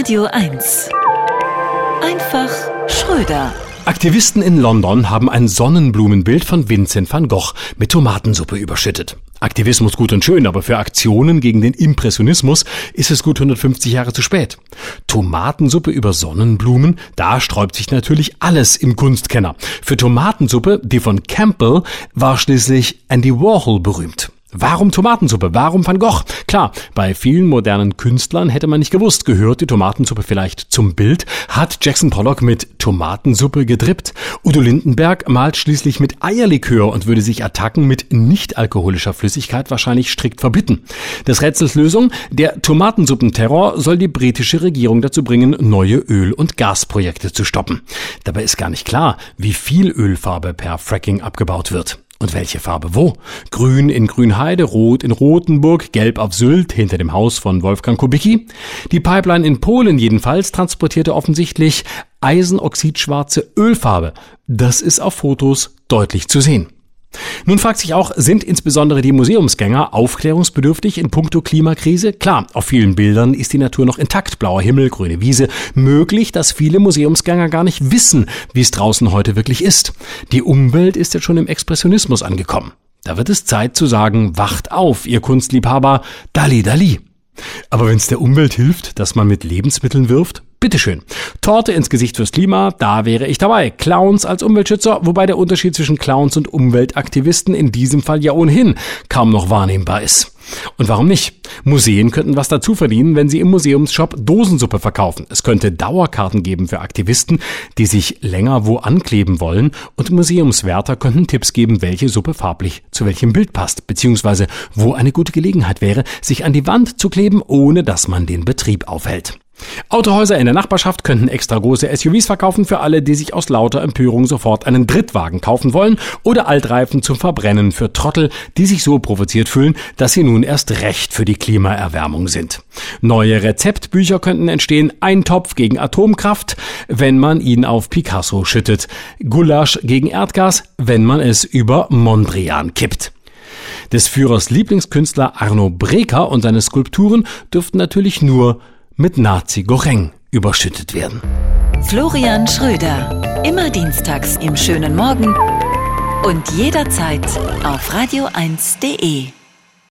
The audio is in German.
Radio 1. Einfach Schröder. Aktivisten in London haben ein Sonnenblumenbild von Vincent van Gogh mit Tomatensuppe überschüttet. Aktivismus gut und schön, aber für Aktionen gegen den Impressionismus ist es gut 150 Jahre zu spät. Tomatensuppe über Sonnenblumen, da sträubt sich natürlich alles im Kunstkenner. Für Tomatensuppe, die von Campbell, war schließlich Andy Warhol berühmt. Warum Tomatensuppe? Warum Van Gogh? Klar, bei vielen modernen Künstlern hätte man nicht gewusst, gehört die Tomatensuppe vielleicht zum Bild? Hat Jackson Pollock mit Tomatensuppe gedrippt? Udo Lindenberg malt schließlich mit Eierlikör und würde sich Attacken mit nicht alkoholischer Flüssigkeit wahrscheinlich strikt verbitten. Das Rätsels Lösung? Der Tomatensuppenterror soll die britische Regierung dazu bringen, neue Öl- und Gasprojekte zu stoppen. Dabei ist gar nicht klar, wie viel Ölfarbe per Fracking abgebaut wird. Und welche Farbe wo? Grün in Grünheide, Rot in Rothenburg, Gelb auf Sylt hinter dem Haus von Wolfgang Kubicki. Die Pipeline in Polen jedenfalls transportierte offensichtlich eisenoxidschwarze Ölfarbe. Das ist auf Fotos deutlich zu sehen. Nun fragt sich auch, sind insbesondere die Museumsgänger aufklärungsbedürftig in puncto Klimakrise? Klar, auf vielen Bildern ist die Natur noch intakt, blauer Himmel, grüne Wiese. Möglich, dass viele Museumsgänger gar nicht wissen, wie es draußen heute wirklich ist. Die Umwelt ist jetzt schon im Expressionismus angekommen. Da wird es Zeit zu sagen, wacht auf, ihr Kunstliebhaber, Dali Dali. Aber wenn es der Umwelt hilft, dass man mit Lebensmitteln wirft, bitteschön. Torte ins Gesicht fürs Klima, da wäre ich dabei. Clowns als Umweltschützer, wobei der Unterschied zwischen Clowns und Umweltaktivisten in diesem Fall ja ohnehin kaum noch wahrnehmbar ist. Und warum nicht? Museen könnten was dazu verdienen, wenn sie im Museumsshop Dosensuppe verkaufen. Es könnte Dauerkarten geben für Aktivisten, die sich länger wo ankleben wollen. Und Museumswärter könnten Tipps geben, welche Suppe farblich zu welchem Bild passt, beziehungsweise wo eine gute Gelegenheit wäre, sich an die Wand zu kleben, ohne dass man den Betrieb aufhält. Autohäuser in der Nachbarschaft könnten extra große SUVs verkaufen für alle, die sich aus lauter Empörung sofort einen Drittwagen kaufen wollen oder Altreifen zum Verbrennen für Trottel, die sich so provoziert fühlen, dass sie nun erst recht für die Klimaerwärmung sind. Neue Rezeptbücher könnten entstehen, ein Topf gegen Atomkraft, wenn man ihn auf Picasso schüttet, Gulasch gegen Erdgas, wenn man es über Mondrian kippt. Des Führers Lieblingskünstler Arno Breker und seine Skulpturen dürften natürlich nur mit Nazi-Goreng überschüttet werden. Florian Schröder. Immer dienstags im schönen Morgen und jederzeit auf radio1.de.